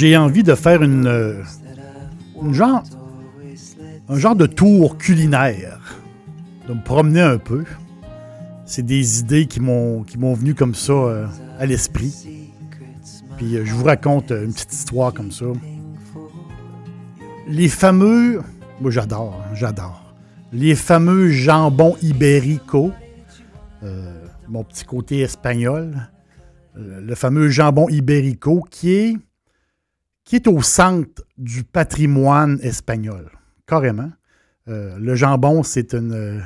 J'ai envie de faire une, euh, une genre, un genre de tour culinaire, de me promener un peu. C'est des idées qui m'ont venu comme ça euh, à l'esprit. Puis euh, je vous raconte une petite histoire comme ça. Les fameux, moi j'adore, hein, j'adore. Les fameux jambons ibérico, mon petit côté espagnol, le fameux jambon ibérico qui est qui est au centre du patrimoine espagnol, carrément. Euh, le jambon, c'est une. euh,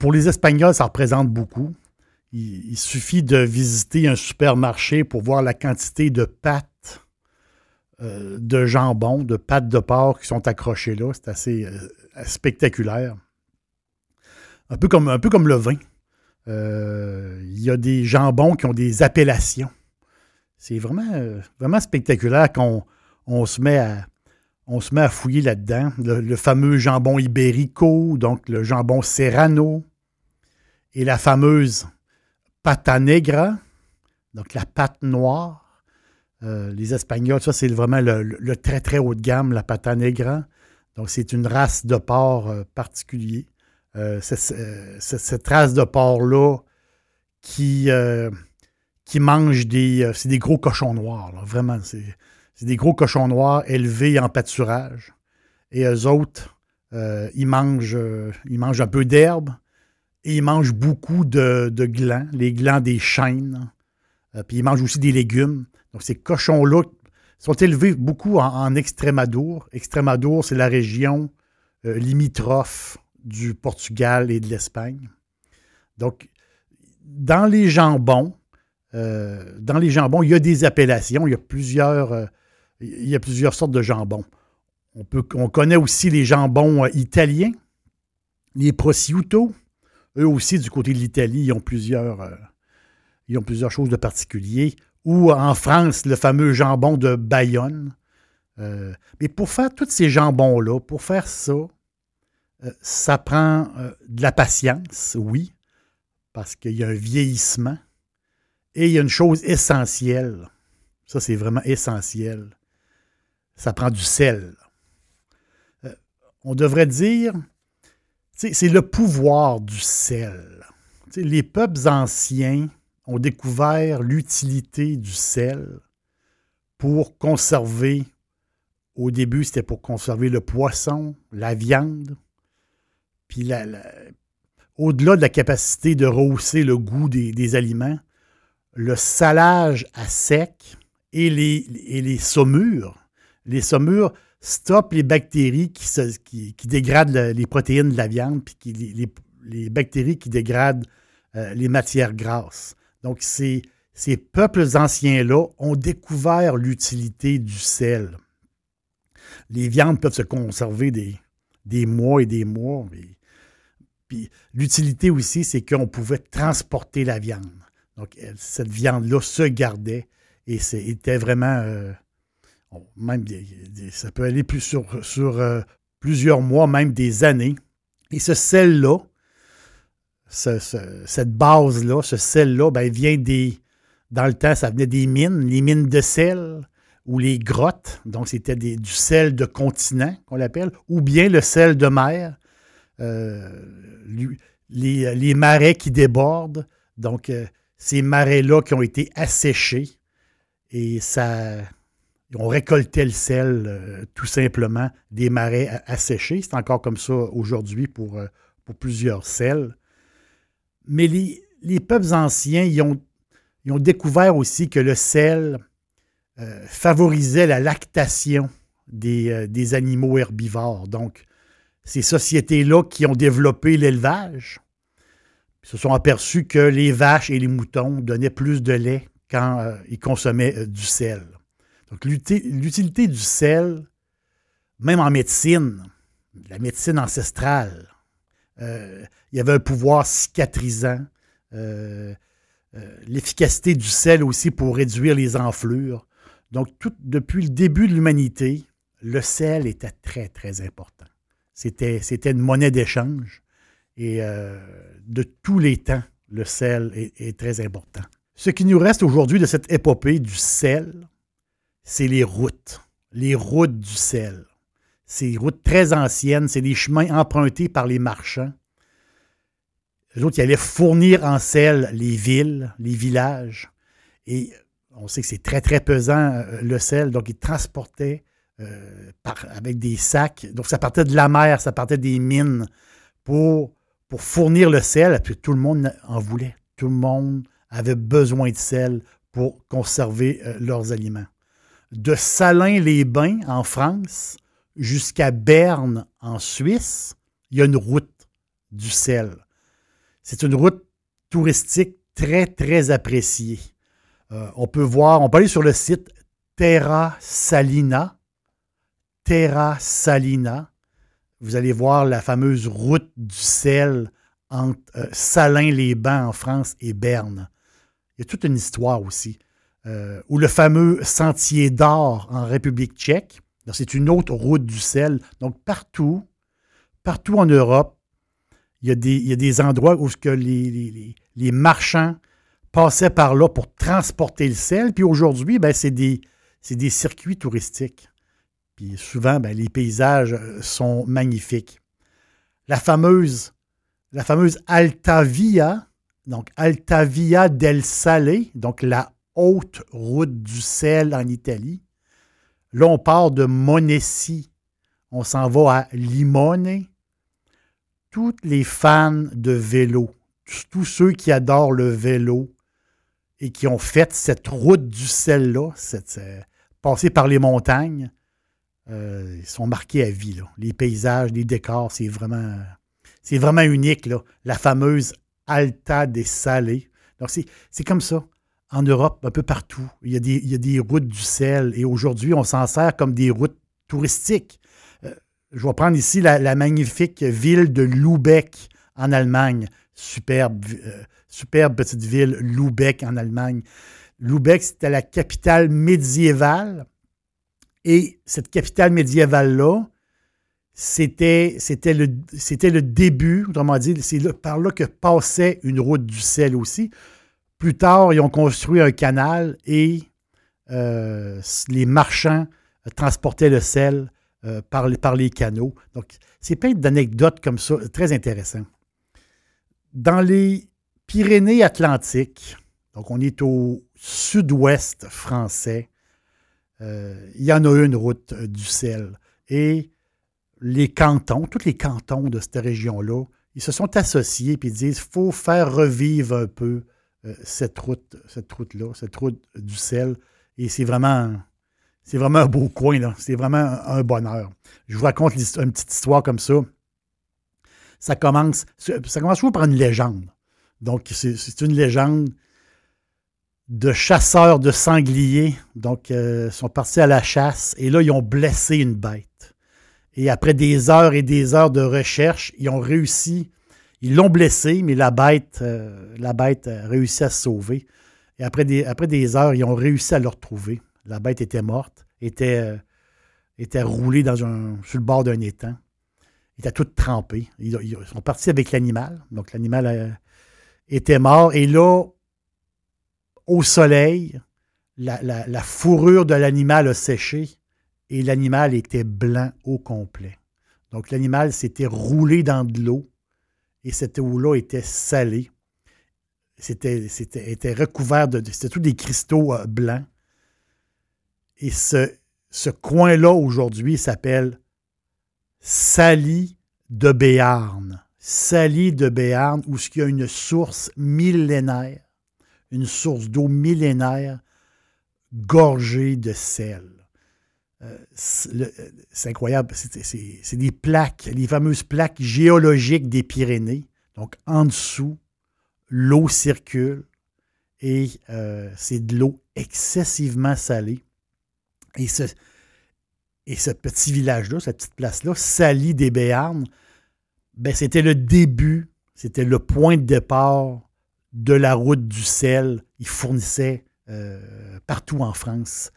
pour- les Espagnols, ça représente beaucoup. Il, suffit de visiter un supermarché pour voir la quantité de pâtes euh, de jambon, de pâtes de porc qui sont accrochées là. C'est assez spectaculaire. Un peu comme, un peu comme le vin. Il y a des jambons qui ont des appellations. C'est vraiment, euh, vraiment spectaculaire qu'on on se met à, fouiller là-dedans. Le, fameux jambon ibérico, donc le jambon serrano, et la fameuse pata negra, donc la pâte noire. Euh, les Espagnols, ça c'est vraiment le, très très haut de gamme, la pata negra. Donc c'est une race de porc euh, particulier. Cette race de porc-là qui, qui mange des. euh, c'est des gros cochons noirs, là, vraiment. C'est, des gros cochons noirs élevés en pâturage. Et eux autres, euh, ils, mangent, euh, ils mangent un peu d'herbe et ils mangent beaucoup de, glands, les glands des chênes. Puis ils mangent aussi des légumes. Donc ces cochons-là sont élevés beaucoup en, en Extrémadour. Extrémadour, c'est la région limitrophe du Portugal et de l'Espagne. Donc, dans les jambons, euh, dans les jambons, il y a des appellations, il y a plusieurs, euh, il y a plusieurs sortes de jambons. On, peut, on connaît aussi les jambons euh, italiens, les prosciutto. Eux aussi, du côté de l'Italie, ils ont plusieurs, ils ont plusieurs choses de particulier. Ou en France, le fameux jambon de Bayonne. Mais pour faire tous ces jambons-là, pour faire ça, ça prend de la patience, oui, parce qu'il y a un vieillissement. Et il y a une chose essentielle. Ça, c'est vraiment essentiel. Ça prend du sel. Euh, on devrait dire, c'est le pouvoir du sel. Les peuples anciens ont découvert l'utilité du sel pour conserver, au début, c'était pour conserver le poisson, la viande, puis la- au-delà de la capacité de rehausser le goût des aliments, le salage à sec et les, saumures. Les saumures stoppent les bactéries qui, dégradent le- les protéines de la viande, puis les, bactéries qui dégradent euh, les matières grasses. Donc, ces, peuples anciens-là ont découvert l'utilité du sel. Les viandes peuvent se conserver des, mois et des mois. puis l'utilité aussi, c'est qu'on pouvait transporter la viande. Donc, cette viande-là se gardait et c'était vraiment. euh, même des- ça peut aller plus sur, sur euh, plusieurs mois, même des années. Et ce sel-là, ce- ce- cette base-là, ce sel-là, ben, vient des. Dans le temps, ça venait des mines, les mines de sel ou les grottes. Donc, c'était du sel de continent, qu'on l'appelle, ou bien le sel de mer. Euh, les, les marais qui débordent. Donc, ces marais-là qui ont été asséchés Et ça, on récoltait le sel euh, tout simplement des marais asséchés. C'est encore comme ça aujourd'hui pour, euh, plusieurs sels. Mais les, peuples anciens, ont, découvert aussi que le sel euh, favorisait la lactation des, des, animaux herbivores. Donc, ces sociétés-là qui ont développé l'élevage se sont aperçus que les vaches et les moutons donnaient plus de lait quand ils consommaient du sel. Donc, l'utilité du sel, même en médecine, la médecine ancestrale, euh, il y avait un pouvoir cicatrisant. Euh, euh, l'efficacité du sel aussi pour réduire les enflures. Donc, depuis le début de l'humanité, le sel était très, très important. C'était une monnaie d'échange. Et de tous les temps, le sel est, est, très important. Ce qui nous reste aujourd'hui de cette épopée du sel, c'est les routes, les routes du sel. Ces routes très anciennes, c'est des chemins empruntés par les marchands. Les autres, ils allaient fournir en sel les villes, les villages. Et on sait que c'est très, très pesant, euh, le sel. Donc, ils transportaient euh, avec des sacs. Donc, ça partait de la mer, ça partait des mines pour, pour fournir le sel. Puis tout le monde en voulait. Tout le monde avait besoin de sel pour conserver euh, leurs aliments de Salins-les-Bains en France jusqu'à Berne en Suisse, il y a une route du sel. C'est une route touristique très, très appréciée. Euh, on peut voir, on peut aller sur le site Terra Salina. Terra Salina. Vous allez voir la fameuse route du sel entre euh, Salins-les-Bains en France et Berne. Il y a toute une histoire aussi. Euh, ou le fameux Sentier d'Or en République tchèque. C'est une autre route du sel. Donc, partout, partout en Europe, il y a des, endroits où que les, marchands passaient par là pour transporter le sel. Puis aujourd'hui, ben, c'est des, circuits touristiques. Puis souvent, ben, les paysages euh, sont magnifiques. La fameuse, la fameuse Altavia, donc Altavia del Sale, donc la haute route du sel en Italie. Là, on part de Monessi. On s'en va à Limone. Tous les fans de vélo, tous ceux qui adorent le vélo et qui ont fait cette route du sel-là, cette, euh, passer par les montagnes, euh, ils sont marqués à vie. Les paysages, les décors, c'est vraiment, c'est vraiment unique. Là. La fameuse Alta des Salés. Donc, c'est comme ça en Europe, un peu partout. Il y a des, des routes du sel et aujourd'hui, on s'en sert comme des routes touristiques. Euh, je vais prendre ici la, magnifique ville de Lübeck en Allemagne. Superbe, euh, superbe petite ville, Lübeck en Allemagne. Lübeck, c'était la capitale médiévale. Et cette capitale médiévale-là, c'était, le, le début, autrement dit, c'est par là que passait une route du sel aussi. Plus tard, ils ont construit un canal et euh, les marchands transportaient le sel euh, par, les, par, les, canaux. Donc, c'est plein d'anecdotes comme ça, très intéressant. Dans les Pyrénées-Atlantiques, donc on est au sud-ouest français, euh, il y en a une route du sel. Et les cantons, tous les cantons de cette région-là, ils se sont associés et disent faut faire revivre un peu euh, cette route, cette route-là, cette route du sel. Et c'est vraiment, c'est vraiment un beau coin, là. C'est vraiment un, bonheur. Je vous raconte une petite histoire comme ça. Ça commence, ça commence toujours par une légende. Donc, c'est une légende de chasseurs de sangliers. Donc, euh, ils sont partis à la chasse et là, ils ont blessé une bête. Et après des heures et des heures de recherche, ils ont réussi ils l'ont blessé, mais la bête, euh, la bête a réussi à se sauver. Et après des, heures, ils ont réussi à le retrouver. La bête était morte, était, euh, était roulée dans un, sur le bord d'un étang. Était tout trempé. Ils, sont partis avec l'animal. Donc l'animal était mort. Et là, au soleil, la, fourrure de l'animal a séché et l'animal était blanc au complet. Donc l'animal s'était roulé dans de l'eau et cette eau-là était salée. C'était, c'était était recouvert de. C'était tous des cristaux euh, blancs. Et ce, ce coin-là aujourd'hui s'appelle Sally de Béarn. Sally de Béarn, où il y a une source millénaire, une source d'eau millénaire gorgée de sel. Euh, c'est incroyable, c'est des plaques, les fameuses plaques géologiques des Pyrénées. Donc en dessous, l'eau circule et euh, c'est de l'eau excessivement salée. Et ce, et ce petit village-là, cette petite place-là, Sally des Béarnes, ben, c'était le début, c'était le point de départ de la route du sel. Il fournissait euh, partout en France.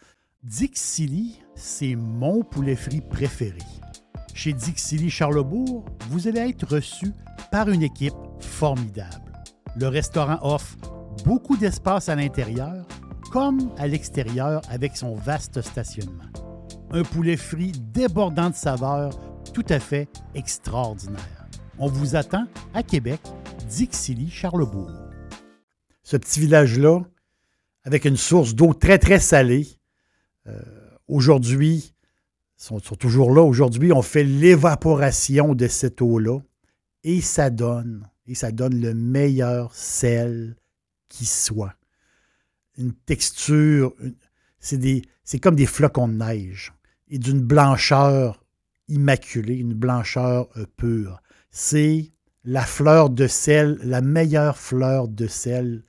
Dixilly, c'est mon poulet frit préféré. Chez Dixilly Charlebourg, vous allez être reçu par une équipe formidable. Le restaurant offre beaucoup d'espace à l'intérieur comme à l'extérieur avec son vaste stationnement. Un poulet frit débordant de saveurs, tout à fait extraordinaire. On vous attend à Québec, Dixilly, Charlebourg. Ce petit village-là, avec une source d'eau très, très salée, euh, aujourd'hui, sont, sont toujours là. Aujourd'hui, on fait l'évaporation de cette eau-là et ça donne, et ça donne le meilleur sel qui soit. Une texture, c'est comme des flocons de neige et d'une blancheur immaculée, une blancheur euh, pure. C'est la fleur de sel, la meilleure fleur de sel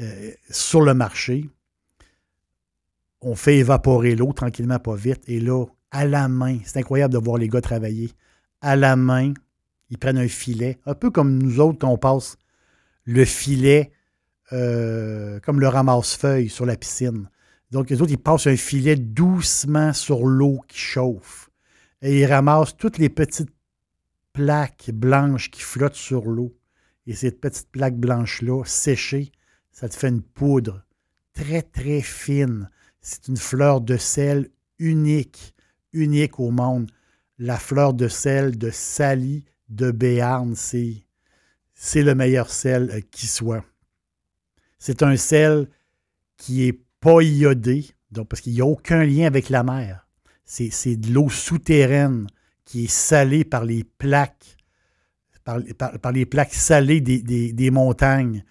euh, sur le marché. On fait évaporer l'eau tranquillement, pas vite. Et là, à la main, c'est incroyable de voir les gars travailler. À la main, ils prennent un filet, un peu comme nous autres quand on passe le filet euh, comme le ramasse-feuille sur la piscine. Donc, les autres, ils passent un filet doucement sur l'eau qui chauffe. Et ils ramassent toutes les petites plaques blanches qui flottent sur l'eau. Et ces petites plaques blanches-là, séchées, ça te fait une poudre très, très fine. C'est une fleur de sel unique, unique au monde. La fleur de sel de Sally de Béarn, c'est, le meilleur sel euh, qui soit. C'est un sel qui est pas iodé, parce qu'il n'y a aucun lien avec la mer. C'est de l'eau souterraine qui est salée par les plaques, par, les plaques salées des, montagnes.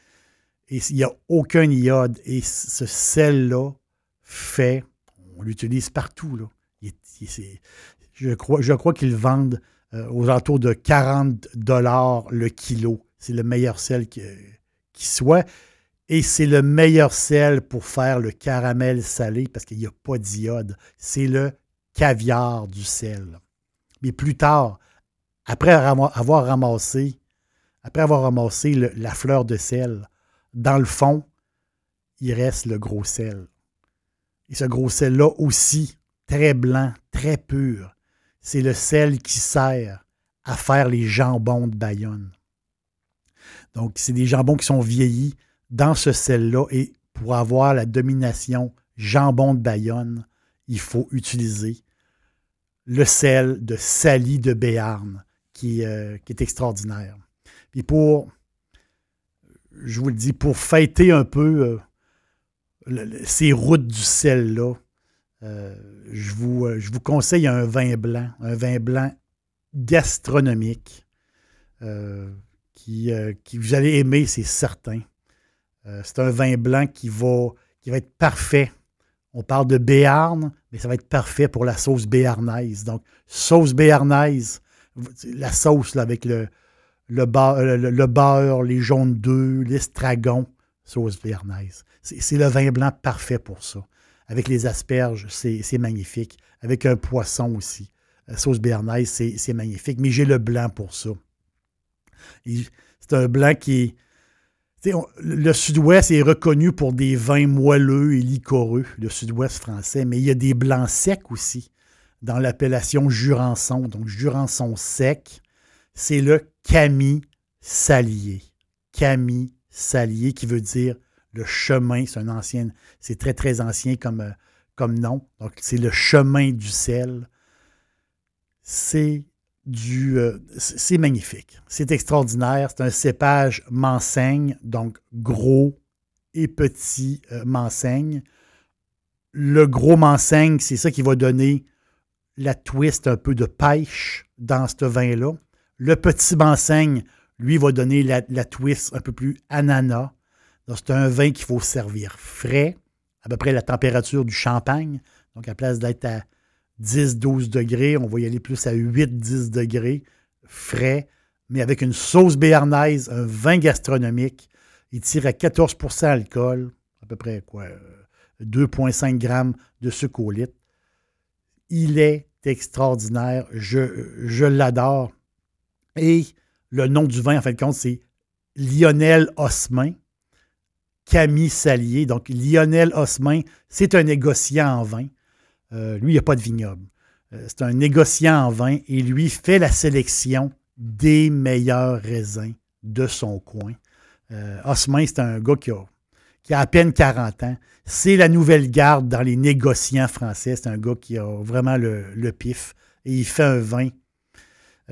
Et il n'y a aucun iode. Et ce sel-là fait, on l'utilise partout. Là. je crois, je crois qu'ils vendent euh, aux alentours de 40 dollars le kilo. C'est le meilleur sel qui soit. Et c'est le meilleur sel pour faire le caramel salé parce qu'il n'y a pas d'iode. C'est le caviar du sel. Mais plus tard, après avoir ramassé, après avoir ramassé la fleur de sel, dans le fond, il reste le gros sel. Et ce gros sel-là aussi, très blanc, très pur, c'est le sel qui sert à faire les jambons de Bayonne. Donc, c'est des jambons qui sont vieillis dans ce sel-là. Et pour avoir la domination jambon de Bayonne, il faut utiliser le sel de Sally de Béarn, qui, euh, qui, est extraordinaire. Puis pour, je vous le dis, pour fêter un peu euh, ces routes du sel-là, euh, je, vous, je vous conseille un vin blanc, un vin blanc gastronomique qui, vous allez aimer, c'est certain. Euh, c'est un vin blanc qui va, qui va être parfait. On parle de béarn, mais ça va être parfait pour la sauce béarnaise. Donc, sauce béarnaise, la sauce avec le, le, beurre, les jaunes d'œufs, l'estragon, sauce béarnaise. C'est le vin blanc parfait pour ça. Avec les asperges, c'est magnifique. Avec un poisson aussi. La sauce béarnaise, c'est magnifique. Mais j'ai le blanc pour ça. C'est un blanc qui, le sud-ouest est reconnu pour des vins moelleux et liquoreux, le sud-ouest français, mais il y a des blancs secs aussi dans l'appellation Jurançon. Donc, Jurançon sec, c'est le Camille Salier. Camille Salier, qui veut dire le chemin. C'est un ancien, c'est très, très ancien comme, euh, comme nom. Donc, c'est le chemin du sel. C'est du. Euh, c'est magnifique. C'est extraordinaire. C'est un cépage m'enseigne, donc gros et petit euh, le gros m'enseigne, c'est ça qui va donner la twist un peu de pêche dans ce vin-là. Le petit m'enseigne, lui, va donner la, twist un peu plus ananas. C'est un vin qu'il faut servir frais, à peu près la température du champagne. Donc, à place d'être à 10-12 degrés, on va y aller plus à 8-10 degrés, frais, mais avec une sauce béarnaise, un vin gastronomique. Il tire à 14% d'alcool, à peu près quoi, 2,5 grammes de sucre au litre. Il est extraordinaire. Je, je l'adore. Et le nom du vin, en fait, compte, c'est Lionel Osmin, Camille Salier. Donc, Lionel Osmin, c'est un négociant en vin. Euh, lui, il n'y a pas de vignoble. Euh, c'est un négociant en vin et lui fait la sélection des meilleurs raisins de son coin. Euh, c'est un gars qui a à peine 40 ans. C'est la nouvelle garde dans les négociants français. C'est un gars qui a vraiment le, pif. Et il fait un vin,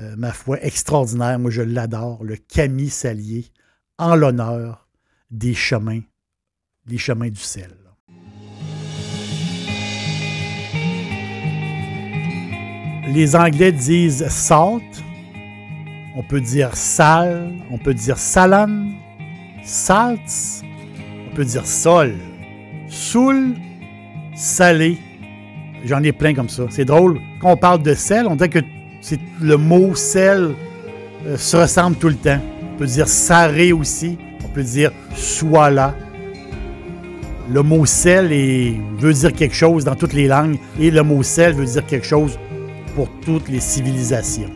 euh, ma foi, extraordinaire. Moi, je l'adore. Le Camille Salier, en l'honneur des chemins, les chemins du sel. Les Anglais disent salt, on peut dire sal, on peut dire salan, salts, on peut dire sol, soul, salé. J'en ai plein comme ça. C'est drôle. Quand on parle de sel, on dirait que le mot sel euh, se ressemble tout le temps. On peut dire saré aussi. On peut dire soit là. Le mot sel veut dire quelque chose dans toutes les langues et le mot sel veut dire quelque chose pour toutes les civilisations.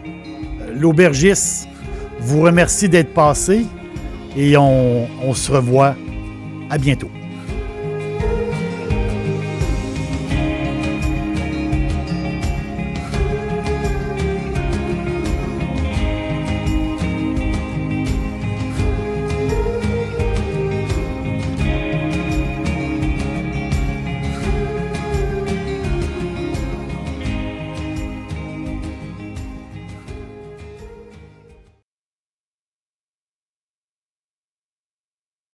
Euh, l'aubergiste vous remercie d'être passé et on se revoit à bientôt.